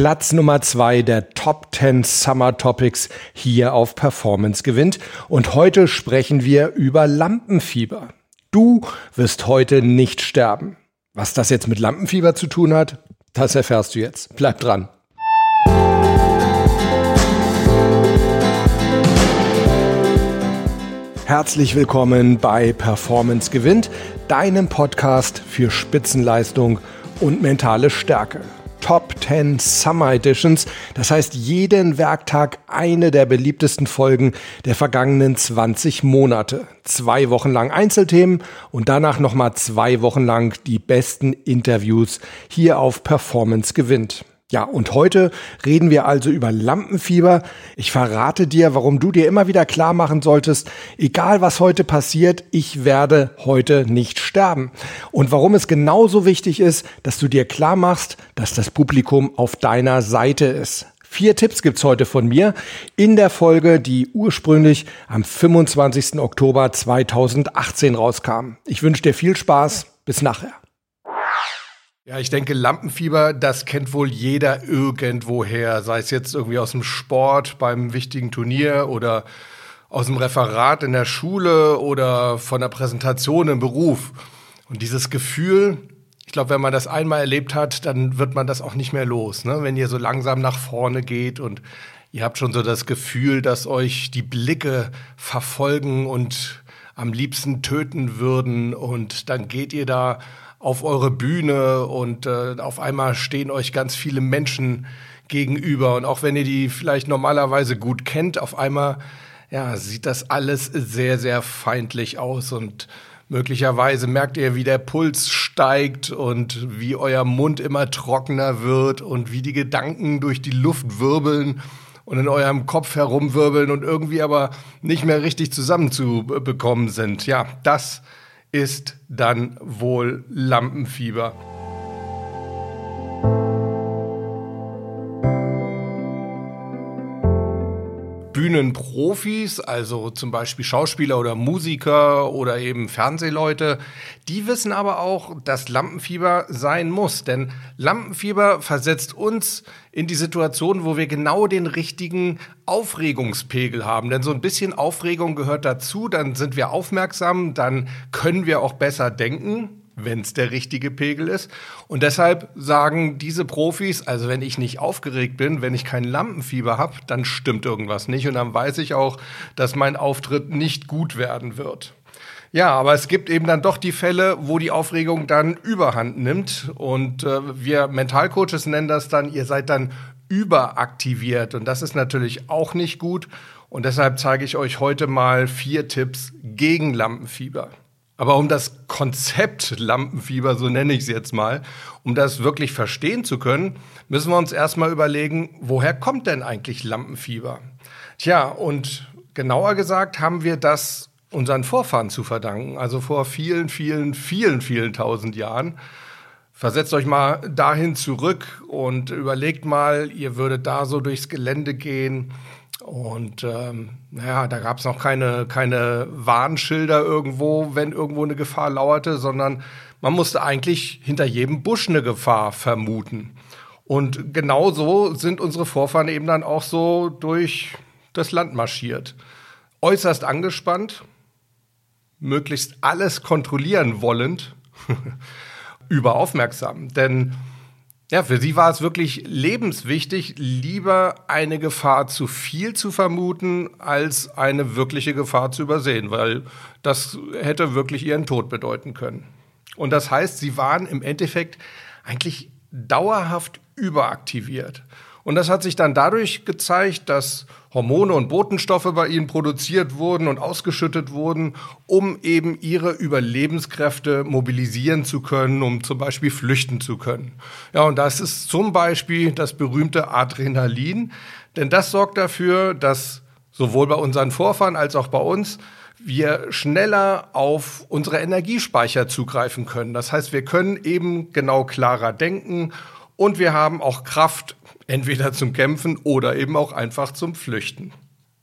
Platz Nummer zwei der Top 10 Summer Topics hier auf Performance gewinnt. Und heute sprechen wir über Lampenfieber. Du wirst heute nicht sterben. Was das jetzt mit Lampenfieber zu tun hat, das erfährst du jetzt. Bleib dran. Herzlich willkommen bei Performance gewinnt, deinem Podcast für Spitzenleistung und mentale Stärke. Top 10 Summer Editions. Das heißt, jeden Werktag eine der beliebtesten Folgen der vergangenen 20 Monate. Zwei Wochen lang Einzelthemen und danach nochmal zwei Wochen lang die besten Interviews hier auf Performance gewinnt. Ja, und heute reden wir also über Lampenfieber. Ich verrate dir, warum du dir immer wieder klar machen solltest, egal was heute passiert, ich werde heute nicht sterben. Und warum es genauso wichtig ist, dass du dir klar machst, dass das Publikum auf deiner Seite ist. Vier Tipps gibt's heute von mir in der Folge, die ursprünglich am 25. Oktober 2018 rauskam. Ich wünsche dir viel Spaß. Bis nachher. Ja, ich denke, Lampenfieber, das kennt wohl jeder irgendwoher, sei es jetzt irgendwie aus dem Sport beim wichtigen Turnier oder aus dem Referat in der Schule oder von der Präsentation im Beruf. Und dieses Gefühl, ich glaube, wenn man das einmal erlebt hat, dann wird man das auch nicht mehr los. Ne? Wenn ihr so langsam nach vorne geht und ihr habt schon so das Gefühl, dass euch die Blicke verfolgen und am liebsten töten würden und dann geht ihr da auf eure Bühne und äh, auf einmal stehen euch ganz viele Menschen gegenüber. Und auch wenn ihr die vielleicht normalerweise gut kennt, auf einmal ja, sieht das alles sehr, sehr feindlich aus und möglicherweise merkt ihr, wie der Puls steigt und wie euer Mund immer trockener wird und wie die Gedanken durch die Luft wirbeln und in eurem Kopf herumwirbeln und irgendwie aber nicht mehr richtig zusammenzubekommen sind. Ja, das ist dann wohl Lampenfieber. Bühnenprofis, also zum Beispiel Schauspieler oder Musiker oder eben Fernsehleute, die wissen aber auch, dass Lampenfieber sein muss. Denn Lampenfieber versetzt uns in die Situation, wo wir genau den richtigen Aufregungspegel haben. Denn so ein bisschen Aufregung gehört dazu, dann sind wir aufmerksam, dann können wir auch besser denken wenn es der richtige Pegel ist. Und deshalb sagen diese Profis, also wenn ich nicht aufgeregt bin, wenn ich kein Lampenfieber habe, dann stimmt irgendwas nicht und dann weiß ich auch, dass mein Auftritt nicht gut werden wird. Ja, aber es gibt eben dann doch die Fälle, wo die Aufregung dann überhand nimmt und äh, wir Mentalcoaches nennen das dann, ihr seid dann überaktiviert und das ist natürlich auch nicht gut und deshalb zeige ich euch heute mal vier Tipps gegen Lampenfieber. Aber um das Konzept Lampenfieber, so nenne ich es jetzt mal, um das wirklich verstehen zu können, müssen wir uns erstmal überlegen, woher kommt denn eigentlich Lampenfieber? Tja, und genauer gesagt haben wir das unseren Vorfahren zu verdanken, also vor vielen, vielen, vielen, vielen tausend Jahren. Versetzt euch mal dahin zurück und überlegt mal, ihr würdet da so durchs Gelände gehen und ähm, naja, da gab es noch keine, keine Warnschilder irgendwo, wenn irgendwo eine Gefahr lauerte, sondern man musste eigentlich hinter jedem Busch eine Gefahr vermuten. Und genau so sind unsere Vorfahren eben dann auch so durch das Land marschiert. Äußerst angespannt, möglichst alles kontrollieren wollend, überaufmerksam. Denn ja, für sie war es wirklich lebenswichtig, lieber eine Gefahr zu viel zu vermuten, als eine wirkliche Gefahr zu übersehen, weil das hätte wirklich ihren Tod bedeuten können. Und das heißt, sie waren im Endeffekt eigentlich dauerhaft überaktiviert. Und das hat sich dann dadurch gezeigt, dass Hormone und Botenstoffe bei ihnen produziert wurden und ausgeschüttet wurden, um eben ihre Überlebenskräfte mobilisieren zu können, um zum Beispiel flüchten zu können. Ja, und das ist zum Beispiel das berühmte Adrenalin, denn das sorgt dafür, dass sowohl bei unseren Vorfahren als auch bei uns wir schneller auf unsere Energiespeicher zugreifen können. Das heißt, wir können eben genau klarer denken und wir haben auch Kraft, entweder zum Kämpfen oder eben auch einfach zum Flüchten.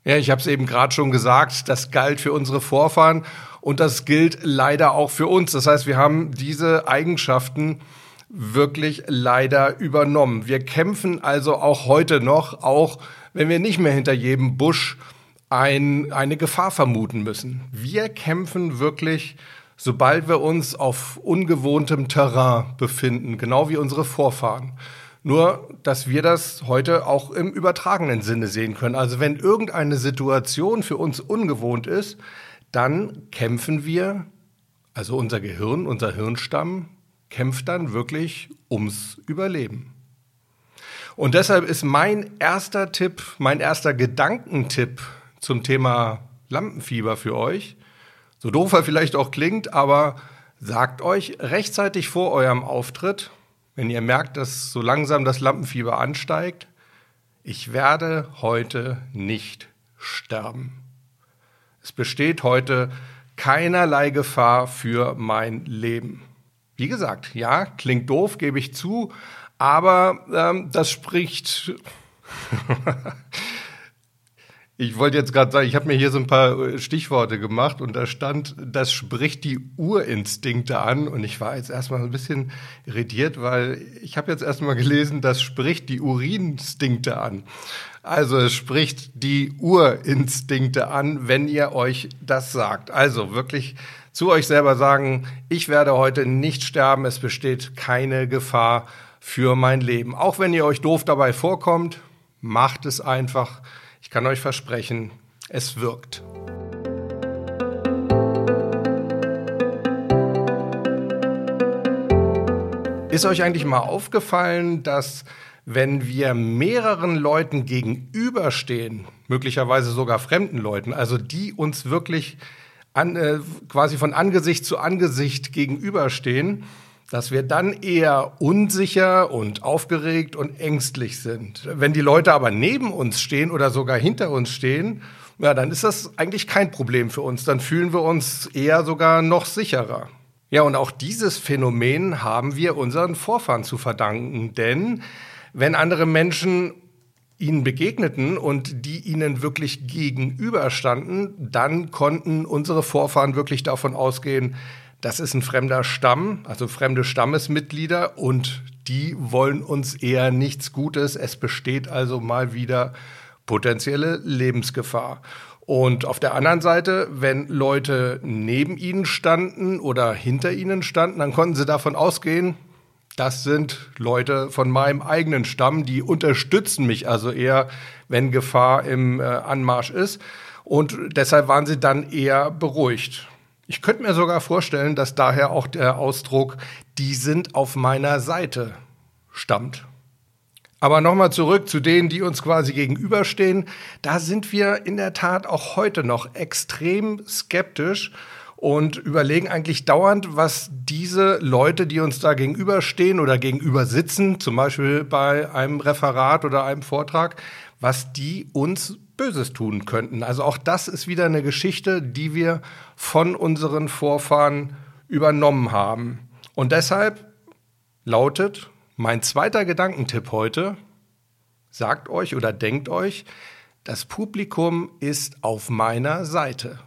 Ja, ich habe es eben gerade schon gesagt, das galt für unsere Vorfahren und das gilt leider auch für uns. Das heißt, wir haben diese Eigenschaften wirklich leider übernommen. Wir kämpfen also auch heute noch, auch wenn wir nicht mehr hinter jedem Busch ein, eine Gefahr vermuten müssen. Wir kämpfen wirklich, sobald wir uns auf ungewohntem Terrain befinden, genau wie unsere Vorfahren. Nur, dass wir das heute auch im übertragenen Sinne sehen können. Also wenn irgendeine Situation für uns ungewohnt ist, dann kämpfen wir, also unser Gehirn, unser Hirnstamm, kämpft dann wirklich ums Überleben. Und deshalb ist mein erster Tipp, mein erster Gedankentipp zum Thema Lampenfieber für euch, so doof er vielleicht auch klingt, aber sagt euch rechtzeitig vor eurem Auftritt, wenn ihr merkt, dass so langsam das Lampenfieber ansteigt, ich werde heute nicht sterben. Es besteht heute keinerlei Gefahr für mein Leben. Wie gesagt, ja, klingt doof, gebe ich zu, aber ähm, das spricht. Ich wollte jetzt gerade sagen, ich habe mir hier so ein paar äh, Stichworte gemacht und da stand, das spricht die Urinstinkte an und ich war jetzt erstmal ein bisschen irritiert, weil ich habe jetzt erstmal gelesen, das spricht die Urinstinkte an. Also es spricht die Urinstinkte an, wenn ihr euch das sagt. Also wirklich zu euch selber sagen, ich werde heute nicht sterben, es besteht keine Gefahr für mein Leben. Auch wenn ihr euch doof dabei vorkommt, macht es einfach. Ich kann euch versprechen, es wirkt. Ist euch eigentlich mal aufgefallen, dass wenn wir mehreren Leuten gegenüberstehen, möglicherweise sogar fremden Leuten, also die uns wirklich an, äh, quasi von Angesicht zu Angesicht gegenüberstehen, dass wir dann eher unsicher und aufgeregt und ängstlich sind. Wenn die Leute aber neben uns stehen oder sogar hinter uns stehen, ja, dann ist das eigentlich kein Problem für uns. Dann fühlen wir uns eher sogar noch sicherer. Ja, und auch dieses Phänomen haben wir unseren Vorfahren zu verdanken, denn wenn andere Menschen ihnen begegneten und die ihnen wirklich gegenüberstanden, dann konnten unsere Vorfahren wirklich davon ausgehen, das ist ein fremder Stamm, also fremde Stammesmitglieder und die wollen uns eher nichts Gutes. Es besteht also mal wieder potenzielle Lebensgefahr. Und auf der anderen Seite, wenn Leute neben ihnen standen oder hinter ihnen standen, dann konnten sie davon ausgehen, das sind Leute von meinem eigenen Stamm, die unterstützen mich also eher, wenn Gefahr im äh, Anmarsch ist. Und deshalb waren sie dann eher beruhigt. Ich könnte mir sogar vorstellen, dass daher auch der Ausdruck, die sind auf meiner Seite stammt. Aber nochmal zurück zu denen, die uns quasi gegenüberstehen. Da sind wir in der Tat auch heute noch extrem skeptisch und überlegen eigentlich dauernd, was diese Leute, die uns da gegenüberstehen oder gegenüber sitzen, zum Beispiel bei einem Referat oder einem Vortrag, was die uns Böses tun könnten. Also auch das ist wieder eine Geschichte, die wir von unseren Vorfahren übernommen haben. Und deshalb lautet mein zweiter Gedankentipp heute, sagt euch oder denkt euch, das Publikum ist auf meiner Seite.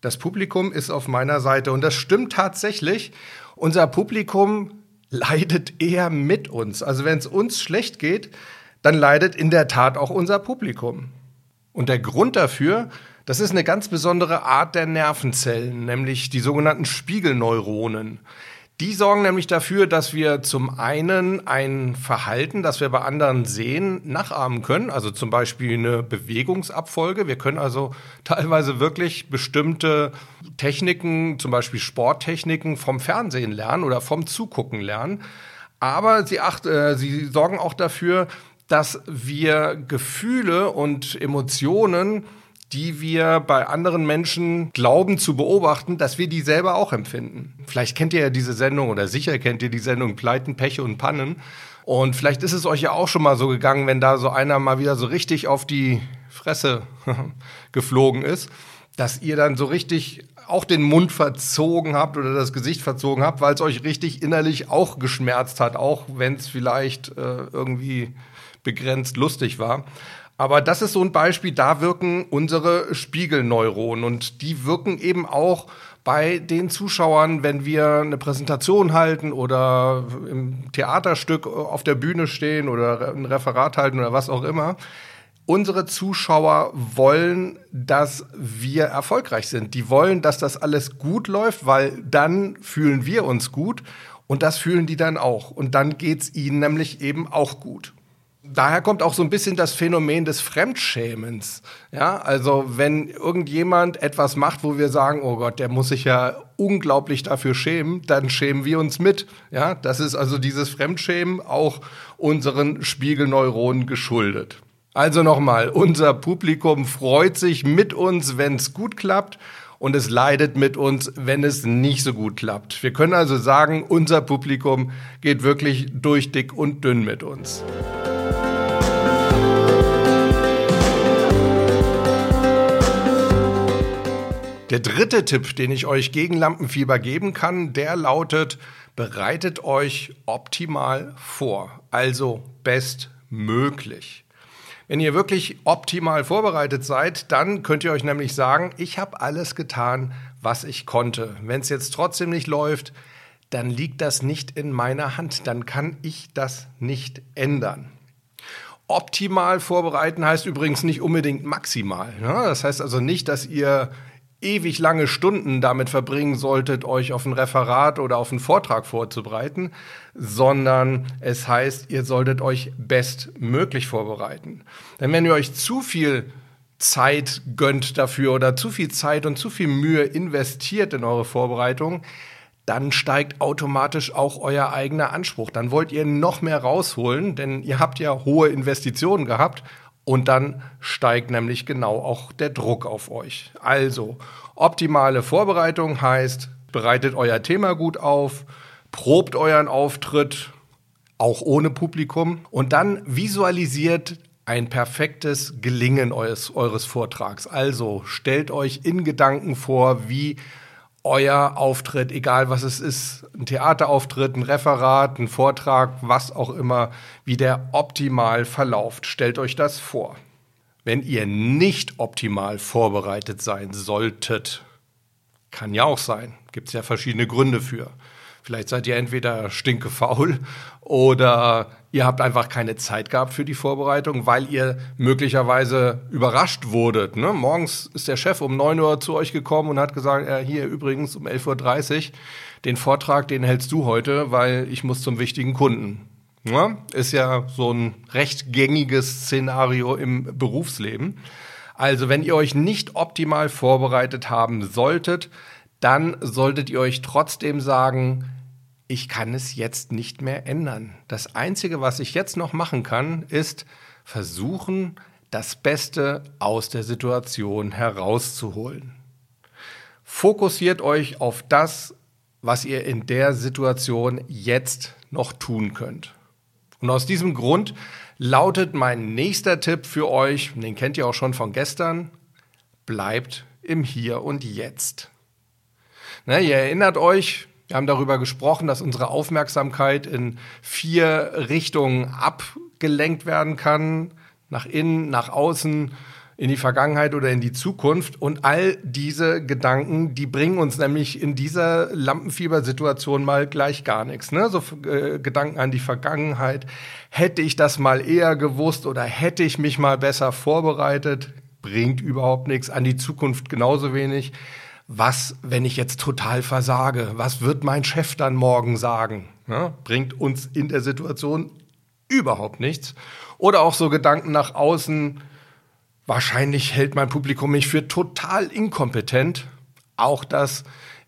Das Publikum ist auf meiner Seite und das stimmt tatsächlich. Unser Publikum leidet eher mit uns. Also wenn es uns schlecht geht, dann leidet in der Tat auch unser Publikum. Und der Grund dafür, das ist eine ganz besondere Art der Nervenzellen, nämlich die sogenannten Spiegelneuronen. Die sorgen nämlich dafür, dass wir zum einen ein Verhalten, das wir bei anderen sehen, nachahmen können. Also zum Beispiel eine Bewegungsabfolge. Wir können also teilweise wirklich bestimmte Techniken, zum Beispiel Sporttechniken vom Fernsehen lernen oder vom Zugucken lernen. Aber sie, acht, äh, sie sorgen auch dafür, dass wir Gefühle und Emotionen die wir bei anderen Menschen glauben zu beobachten, dass wir die selber auch empfinden. Vielleicht kennt ihr ja diese Sendung oder sicher kennt ihr die Sendung Pleiten, Peche und Pannen. Und vielleicht ist es euch ja auch schon mal so gegangen, wenn da so einer mal wieder so richtig auf die Fresse geflogen ist, dass ihr dann so richtig auch den Mund verzogen habt oder das Gesicht verzogen habt, weil es euch richtig innerlich auch geschmerzt hat, auch wenn es vielleicht äh, irgendwie begrenzt lustig war. Aber das ist so ein Beispiel, da wirken unsere Spiegelneuronen und die wirken eben auch bei den Zuschauern, wenn wir eine Präsentation halten oder im Theaterstück auf der Bühne stehen oder ein Referat halten oder was auch immer. Unsere Zuschauer wollen, dass wir erfolgreich sind. Die wollen, dass das alles gut läuft, weil dann fühlen wir uns gut und das fühlen die dann auch. Und dann geht's ihnen nämlich eben auch gut daher kommt auch so ein bisschen das Phänomen des Fremdschämens. Ja, also wenn irgendjemand etwas macht, wo wir sagen, oh Gott, der muss sich ja unglaublich dafür schämen, dann schämen wir uns mit. Ja, das ist also dieses Fremdschämen auch unseren Spiegelneuronen geschuldet. Also nochmal, unser Publikum freut sich mit uns, wenn es gut klappt und es leidet mit uns, wenn es nicht so gut klappt. Wir können also sagen, unser Publikum geht wirklich durch dick und dünn mit uns. Der dritte Tipp, den ich euch gegen Lampenfieber geben kann, der lautet, bereitet euch optimal vor, also bestmöglich. Wenn ihr wirklich optimal vorbereitet seid, dann könnt ihr euch nämlich sagen, ich habe alles getan, was ich konnte. Wenn es jetzt trotzdem nicht läuft, dann liegt das nicht in meiner Hand, dann kann ich das nicht ändern. Optimal vorbereiten heißt übrigens nicht unbedingt maximal. Ne? Das heißt also nicht, dass ihr ewig lange Stunden damit verbringen solltet, euch auf ein Referat oder auf einen Vortrag vorzubereiten, sondern es heißt, ihr solltet euch bestmöglich vorbereiten. Denn wenn ihr euch zu viel Zeit gönnt dafür oder zu viel Zeit und zu viel Mühe investiert in eure Vorbereitung, dann steigt automatisch auch euer eigener Anspruch. Dann wollt ihr noch mehr rausholen, denn ihr habt ja hohe Investitionen gehabt und dann steigt nämlich genau auch der Druck auf euch. Also, optimale Vorbereitung heißt, bereitet euer Thema gut auf, probt euren Auftritt, auch ohne Publikum, und dann visualisiert ein perfektes Gelingen eures, eures Vortrags. Also stellt euch in Gedanken vor, wie euer Auftritt, egal was es ist, ein Theaterauftritt, ein Referat, ein Vortrag, was auch immer, wie der optimal verlauft. Stellt euch das vor. Wenn ihr nicht optimal vorbereitet sein solltet, kann ja auch sein, gibt es ja verschiedene Gründe für. Vielleicht seid ihr entweder stinkefaul oder ihr habt einfach keine Zeit gehabt für die Vorbereitung, weil ihr möglicherweise überrascht wurdet. Ne? Morgens ist der Chef um 9 Uhr zu euch gekommen und hat gesagt, äh, hier übrigens um 11.30 Uhr, den Vortrag, den hältst du heute, weil ich muss zum wichtigen Kunden. Ja? Ist ja so ein recht gängiges Szenario im Berufsleben. Also wenn ihr euch nicht optimal vorbereitet haben solltet, dann solltet ihr euch trotzdem sagen, ich kann es jetzt nicht mehr ändern. Das Einzige, was ich jetzt noch machen kann, ist versuchen, das Beste aus der Situation herauszuholen. Fokussiert euch auf das, was ihr in der Situation jetzt noch tun könnt. Und aus diesem Grund lautet mein nächster Tipp für euch, den kennt ihr auch schon von gestern, bleibt im Hier und Jetzt. Ne, ihr erinnert euch, wir haben darüber gesprochen, dass unsere Aufmerksamkeit in vier Richtungen abgelenkt werden kann, nach innen, nach außen, in die Vergangenheit oder in die Zukunft. Und all diese Gedanken, die bringen uns nämlich in dieser Lampenfiebersituation mal gleich gar nichts. Ne? So äh, Gedanken an die Vergangenheit. Hätte ich das mal eher gewusst oder hätte ich mich mal besser vorbereitet, bringt überhaupt nichts. An die Zukunft genauso wenig was, wenn ich jetzt total versage? Was wird mein Chef dann morgen sagen? Ja, bringt uns in der Situation überhaupt nichts. Oder auch so Gedanken nach außen, wahrscheinlich hält mein Publikum mich für total inkompetent. Auch das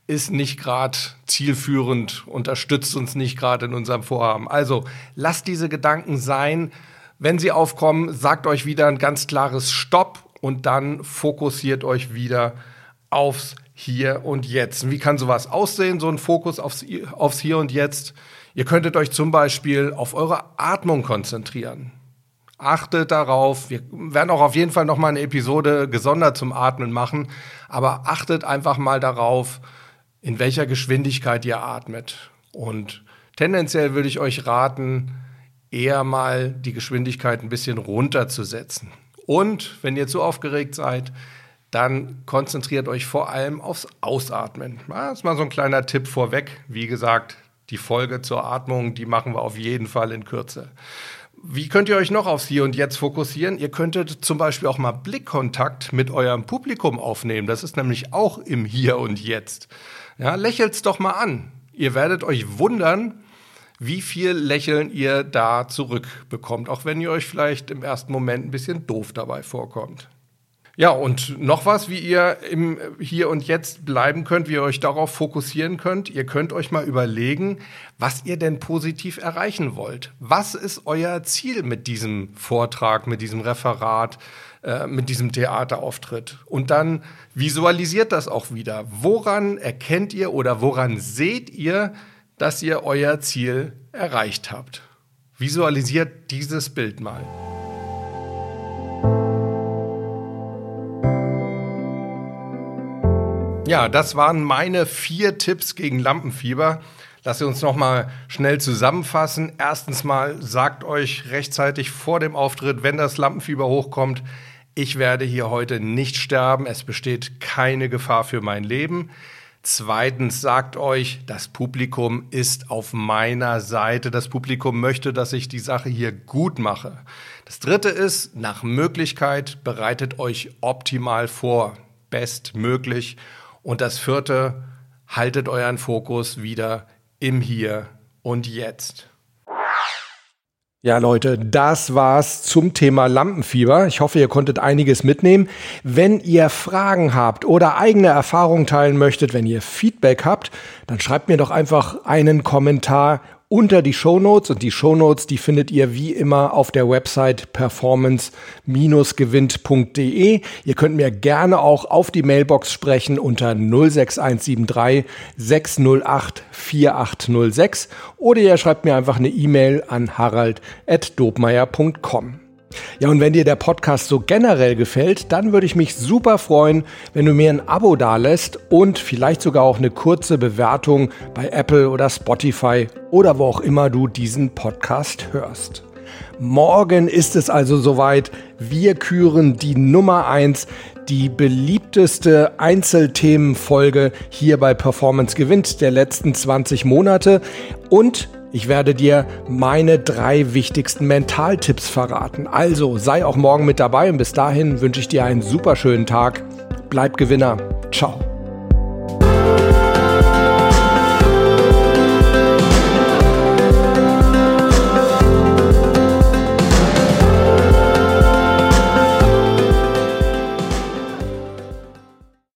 ist nicht gerade zielführend, unterstützt uns nicht gerade in unserem Vorhaben. Also lasst diese Gedanken sein. Wenn sie aufkommen, sagt euch wieder ein ganz klares Stopp und dann fokussiert euch wieder aufs hier und jetzt. Wie kann sowas aussehen, so ein Fokus aufs, aufs Hier und Jetzt? Ihr könntet euch zum Beispiel auf eure Atmung konzentrieren. Achtet darauf, wir werden auch auf jeden Fall nochmal eine Episode gesondert zum Atmen machen, aber achtet einfach mal darauf, in welcher Geschwindigkeit ihr atmet. Und tendenziell würde ich euch raten, eher mal die Geschwindigkeit ein bisschen runterzusetzen Und wenn ihr zu aufgeregt seid, dann konzentriert euch vor allem aufs Ausatmen. Das ist mal so ein kleiner Tipp vorweg. Wie gesagt, die Folge zur Atmung, die machen wir auf jeden Fall in Kürze. Wie könnt ihr euch noch aufs Hier und Jetzt fokussieren? Ihr könntet zum Beispiel auch mal Blickkontakt mit eurem Publikum aufnehmen. Das ist nämlich auch im Hier und Jetzt. Ja, lächelt's doch mal an. Ihr werdet euch wundern, wie viel Lächeln ihr da zurückbekommt, auch wenn ihr euch vielleicht im ersten Moment ein bisschen doof dabei vorkommt. Ja, und noch was, wie ihr im Hier und Jetzt bleiben könnt, wie ihr euch darauf fokussieren könnt. Ihr könnt euch mal überlegen, was ihr denn positiv erreichen wollt. Was ist euer Ziel mit diesem Vortrag, mit diesem Referat, äh, mit diesem Theaterauftritt? Und dann visualisiert das auch wieder. Woran erkennt ihr oder woran seht ihr, dass ihr euer Ziel erreicht habt? Visualisiert dieses Bild mal. Ja, das waren meine vier Tipps gegen Lampenfieber. Lass uns noch mal schnell zusammenfassen. Erstens mal sagt euch rechtzeitig vor dem Auftritt, wenn das Lampenfieber hochkommt, ich werde hier heute nicht sterben, es besteht keine Gefahr für mein Leben. Zweitens sagt euch, das Publikum ist auf meiner Seite. Das Publikum möchte, dass ich die Sache hier gut mache. Das dritte ist, nach Möglichkeit bereitet euch optimal vor, bestmöglich. Und das vierte, haltet euren Fokus wieder im Hier und Jetzt. Ja, Leute, das war's zum Thema Lampenfieber. Ich hoffe, ihr konntet einiges mitnehmen. Wenn ihr Fragen habt oder eigene Erfahrungen teilen möchtet, wenn ihr Feedback habt, dann schreibt mir doch einfach einen Kommentar unter die Shownotes und die Shownotes, die findet ihr wie immer auf der Website performance-gewinnt.de. Ihr könnt mir gerne auch auf die Mailbox sprechen unter 06173 608 4806 oder ihr schreibt mir einfach eine E-Mail an harald.dobmeier.com. Ja, und wenn dir der Podcast so generell gefällt, dann würde ich mich super freuen, wenn du mir ein Abo dalässt und vielleicht sogar auch eine kurze Bewertung bei Apple oder Spotify oder wo auch immer du diesen Podcast hörst. Morgen ist es also soweit. Wir küren die Nummer eins, die beliebteste Einzelthemenfolge hier bei Performance gewinnt der letzten 20 Monate und ich werde dir meine drei wichtigsten Mentaltipps verraten. Also sei auch morgen mit dabei und bis dahin wünsche ich dir einen super schönen Tag. Bleib Gewinner. Ciao.